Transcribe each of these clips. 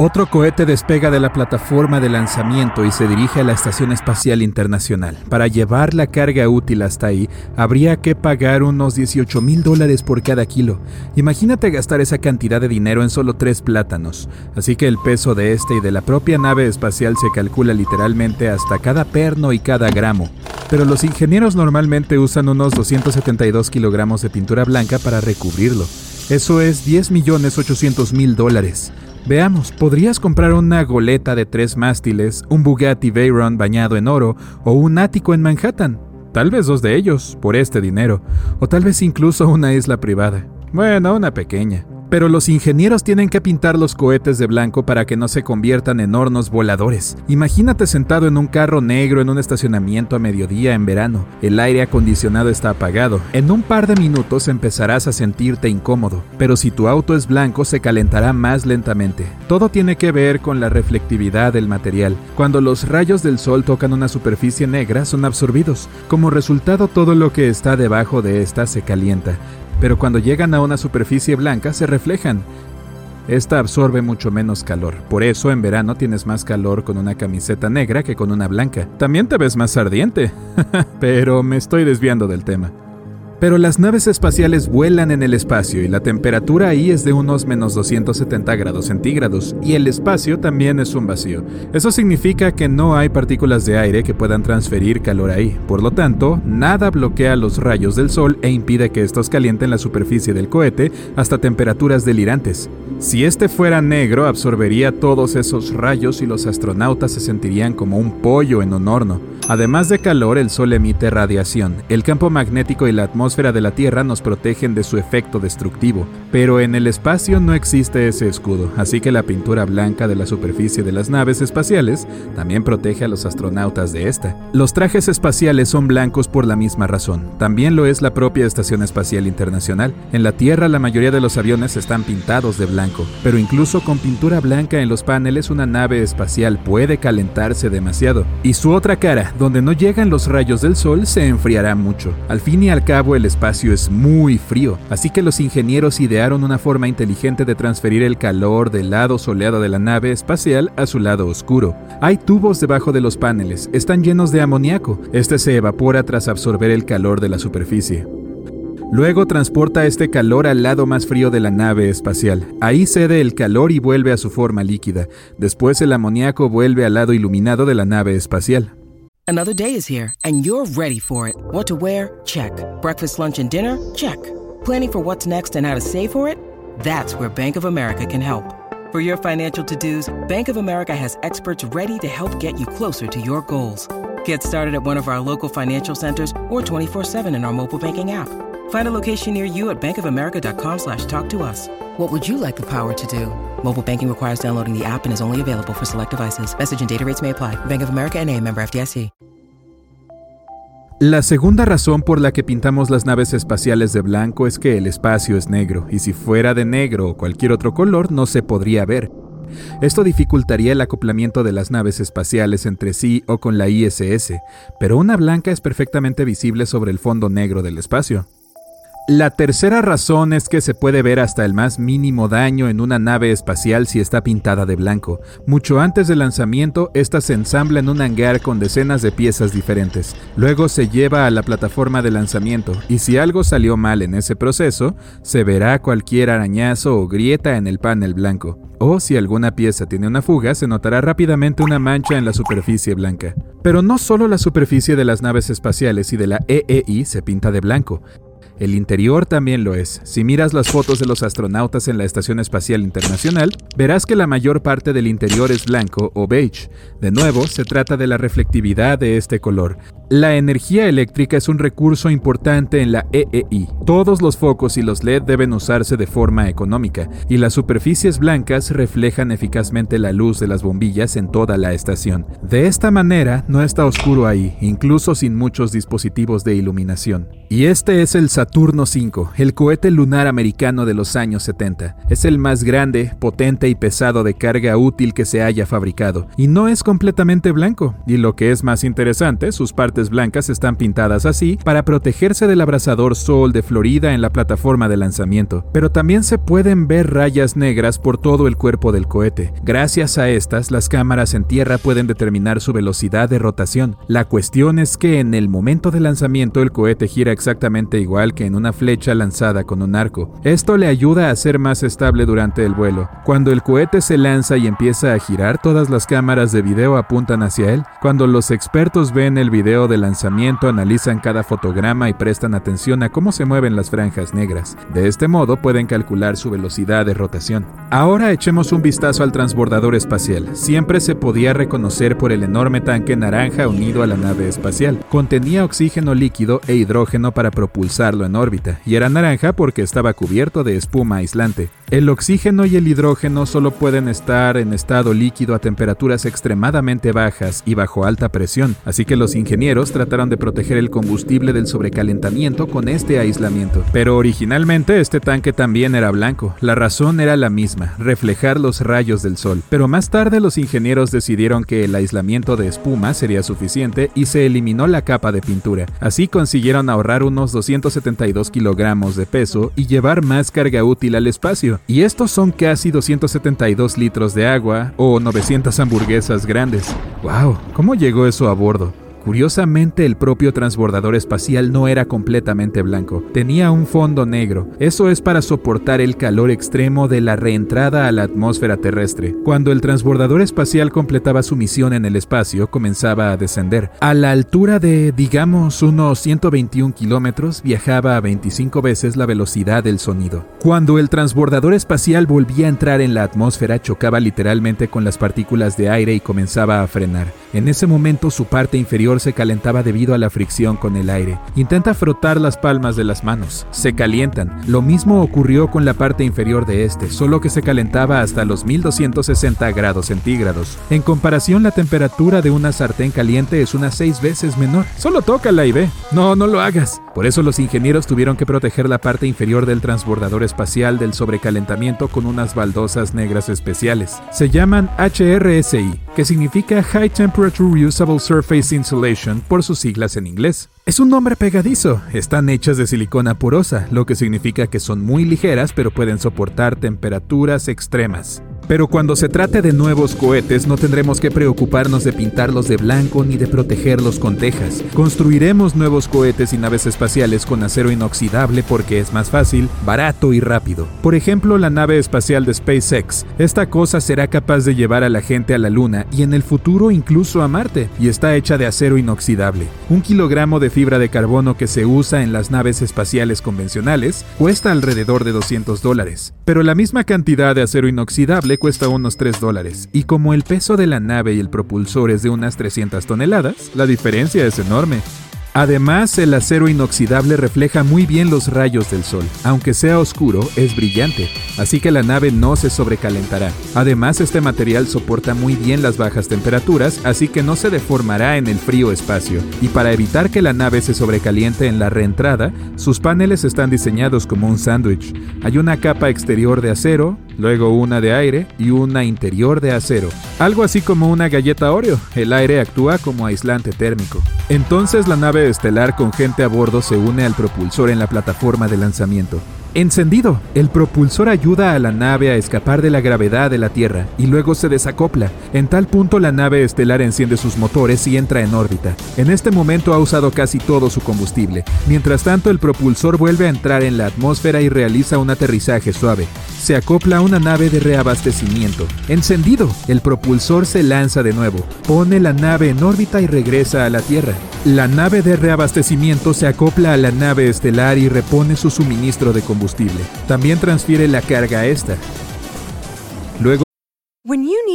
Otro cohete despega de la plataforma de lanzamiento y se dirige a la Estación Espacial Internacional. Para llevar la carga útil hasta ahí, habría que pagar unos 18 mil dólares por cada kilo. Imagínate gastar esa cantidad de dinero en solo tres plátanos. Así que el peso de este y de la propia nave espacial se calcula literalmente hasta cada perno y cada gramo. Pero los ingenieros normalmente usan unos 272 kilogramos de pintura blanca para recubrirlo. Eso es 10 millones 800 mil dólares. Veamos, podrías comprar una goleta de tres mástiles, un Bugatti Veyron bañado en oro o un ático en Manhattan. Tal vez dos de ellos, por este dinero, o tal vez incluso una isla privada. Bueno, una pequeña. Pero los ingenieros tienen que pintar los cohetes de blanco para que no se conviertan en hornos voladores. Imagínate sentado en un carro negro en un estacionamiento a mediodía en verano. El aire acondicionado está apagado. En un par de minutos empezarás a sentirte incómodo, pero si tu auto es blanco se calentará más lentamente. Todo tiene que ver con la reflectividad del material. Cuando los rayos del sol tocan una superficie negra son absorbidos. Como resultado todo lo que está debajo de esta se calienta pero cuando llegan a una superficie blanca se reflejan. Esta absorbe mucho menos calor, por eso en verano tienes más calor con una camiseta negra que con una blanca. También te ves más ardiente, pero me estoy desviando del tema. Pero las naves espaciales vuelan en el espacio y la temperatura ahí es de unos menos 270 grados centígrados y el espacio también es un vacío. Eso significa que no hay partículas de aire que puedan transferir calor ahí. Por lo tanto, nada bloquea los rayos del sol e impide que estos calienten la superficie del cohete hasta temperaturas delirantes. Si este fuera negro, absorbería todos esos rayos y los astronautas se sentirían como un pollo en un horno. Además de calor, el sol emite radiación. El campo magnético y la atmósfera de la Tierra nos protegen de su efecto destructivo, pero en el espacio no existe ese escudo, así que la pintura blanca de la superficie de las naves espaciales también protege a los astronautas de esta. Los trajes espaciales son blancos por la misma razón, también lo es la propia Estación Espacial Internacional. En la Tierra la mayoría de los aviones están pintados de blanco, pero incluso con pintura blanca en los paneles una nave espacial puede calentarse demasiado, y su otra cara, donde no llegan los rayos del sol, se enfriará mucho. Al fin y al cabo el espacio es muy frío, así que los ingenieros idearon una forma inteligente de transferir el calor del lado soleado de la nave espacial a su lado oscuro. Hay tubos debajo de los paneles, están llenos de amoníaco. Este se evapora tras absorber el calor de la superficie. Luego transporta este calor al lado más frío de la nave espacial. Ahí cede el calor y vuelve a su forma líquida. Después el amoníaco vuelve al lado iluminado de la nave espacial. Another day is here, and you're ready for it. What to wear? Check. Breakfast, lunch, and dinner? Check. Planning for what's next and how to save for it? That's where Bank of America can help. For your financial to dos, Bank of America has experts ready to help get you closer to your goals. Get started at one of our local financial centers or 24 7 in our mobile banking app. Find a location near you at bankofamerica.com slash talk to us. What would you like the power to do? Mobile banking requires downloading the app and is only available for select devices. Message and data rates may apply. Bank of America NA, member FDIC. La segunda razón por la que pintamos las naves espaciales de blanco es que el espacio es negro, y si fuera de negro o cualquier otro color no se podría ver. Esto dificultaría el acoplamiento de las naves espaciales entre sí o con la ISS, pero una blanca es perfectamente visible sobre el fondo negro del espacio. La tercera razón es que se puede ver hasta el más mínimo daño en una nave espacial si está pintada de blanco. Mucho antes del lanzamiento, esta se ensambla en un hangar con decenas de piezas diferentes. Luego se lleva a la plataforma de lanzamiento y si algo salió mal en ese proceso, se verá cualquier arañazo o grieta en el panel blanco. O si alguna pieza tiene una fuga, se notará rápidamente una mancha en la superficie blanca. Pero no solo la superficie de las naves espaciales y de la EEI se pinta de blanco. El interior también lo es. Si miras las fotos de los astronautas en la Estación Espacial Internacional, verás que la mayor parte del interior es blanco o beige. De nuevo, se trata de la reflectividad de este color. La energía eléctrica es un recurso importante en la EEI. Todos los focos y los LED deben usarse de forma económica, y las superficies blancas reflejan eficazmente la luz de las bombillas en toda la estación. De esta manera, no está oscuro ahí, incluso sin muchos dispositivos de iluminación. Y este es el Saturno V, el cohete lunar americano de los años 70. Es el más grande, potente y pesado de carga útil que se haya fabricado, y no es completamente blanco, y lo que es más interesante, sus partes blancas están pintadas así para protegerse del abrasador sol de Florida en la plataforma de lanzamiento, pero también se pueden ver rayas negras por todo el cuerpo del cohete. Gracias a estas, las cámaras en tierra pueden determinar su velocidad de rotación. La cuestión es que en el momento de lanzamiento el cohete gira exactamente igual que en una flecha lanzada con un arco. Esto le ayuda a ser más estable durante el vuelo. Cuando el cohete se lanza y empieza a girar, todas las cámaras de video apuntan hacia él. Cuando los expertos ven el video de lanzamiento analizan cada fotograma y prestan atención a cómo se mueven las franjas negras. De este modo pueden calcular su velocidad de rotación. Ahora echemos un vistazo al transbordador espacial. Siempre se podía reconocer por el enorme tanque naranja unido a la nave espacial. Contenía oxígeno líquido e hidrógeno para propulsarlo en órbita, y era naranja porque estaba cubierto de espuma aislante. El oxígeno y el hidrógeno solo pueden estar en estado líquido a temperaturas extremadamente bajas y bajo alta presión, así que los ingenieros trataron de proteger el combustible del sobrecalentamiento con este aislamiento. Pero originalmente este tanque también era blanco. La razón era la misma, reflejar los rayos del sol. Pero más tarde los ingenieros decidieron que el aislamiento de espuma sería suficiente y se eliminó la capa de pintura. Así consiguieron ahorrar unos 272 kilogramos de peso y llevar más carga útil al espacio. Y estos son casi 272 litros de agua o 900 hamburguesas grandes. ¡Wow! ¿Cómo llegó eso a bordo? Curiosamente, el propio transbordador espacial no era completamente blanco, tenía un fondo negro. Eso es para soportar el calor extremo de la reentrada a la atmósfera terrestre. Cuando el transbordador espacial completaba su misión en el espacio, comenzaba a descender. A la altura de, digamos, unos 121 kilómetros, viajaba a 25 veces la velocidad del sonido. Cuando el transbordador espacial volvía a entrar en la atmósfera, chocaba literalmente con las partículas de aire y comenzaba a frenar. En ese momento su parte inferior se calentaba debido a la fricción con el aire. Intenta frotar las palmas de las manos. Se calientan. Lo mismo ocurrió con la parte inferior de este, solo que se calentaba hasta los 1260 grados centígrados. En comparación, la temperatura de una sartén caliente es unas 6 veces menor. Solo tócala y ve. No, no lo hagas. Por eso los ingenieros tuvieron que proteger la parte inferior del transbordador espacial del sobrecalentamiento con unas baldosas negras especiales. Se llaman HRSI, que significa High Temperature Reusable Surface Insulation por sus siglas en inglés. Es un nombre pegadizo, están hechas de silicona porosa, lo que significa que son muy ligeras pero pueden soportar temperaturas extremas. Pero cuando se trate de nuevos cohetes no tendremos que preocuparnos de pintarlos de blanco ni de protegerlos con tejas. Construiremos nuevos cohetes y naves espaciales con acero inoxidable porque es más fácil, barato y rápido. Por ejemplo, la nave espacial de SpaceX. Esta cosa será capaz de llevar a la gente a la Luna y en el futuro incluso a Marte, y está hecha de acero inoxidable. Un kilogramo de fibra de carbono que se usa en las naves espaciales convencionales cuesta alrededor de 200 dólares. Pero la misma cantidad de acero inoxidable cuesta unos 3 dólares, y como el peso de la nave y el propulsor es de unas 300 toneladas, la diferencia es enorme. Además, el acero inoxidable refleja muy bien los rayos del sol. Aunque sea oscuro, es brillante, así que la nave no se sobrecalentará. Además, este material soporta muy bien las bajas temperaturas, así que no se deformará en el frío espacio. Y para evitar que la nave se sobrecaliente en la reentrada, sus paneles están diseñados como un sándwich. Hay una capa exterior de acero, luego una de aire y una interior de acero. Algo así como una galleta Oreo, el aire actúa como aislante térmico. Entonces la nave estelar con gente a bordo se une al propulsor en la plataforma de lanzamiento. Encendido, el propulsor ayuda a la nave a escapar de la gravedad de la Tierra y luego se desacopla. En tal punto la nave estelar enciende sus motores y entra en órbita. En este momento ha usado casi todo su combustible. Mientras tanto, el propulsor vuelve a entrar en la atmósfera y realiza un aterrizaje suave. se acopla a una nave de reabastecimiento. Encendido, el propulsor se lanza de nuevo, pone la nave en órbita y regresa a la Tierra. La nave de reabastecimiento se acopla a la nave estelar y repone su suministro de combustible. También transfiere la carga a esta. Luego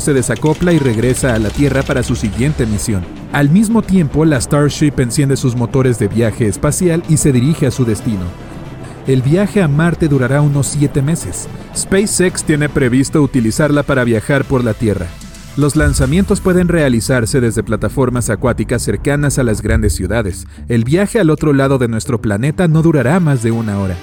Se desacopla y regresa a la Tierra para su siguiente misión. Al mismo tiempo, la Starship enciende sus motores de viaje espacial y se dirige a su destino. El viaje a Marte durará unos 7 meses. SpaceX tiene previsto utilizarla para viajar por la Tierra. Los lanzamientos pueden realizarse desde plataformas acuáticas cercanas a las grandes ciudades. El viaje al otro lado de nuestro planeta no durará más de una hora.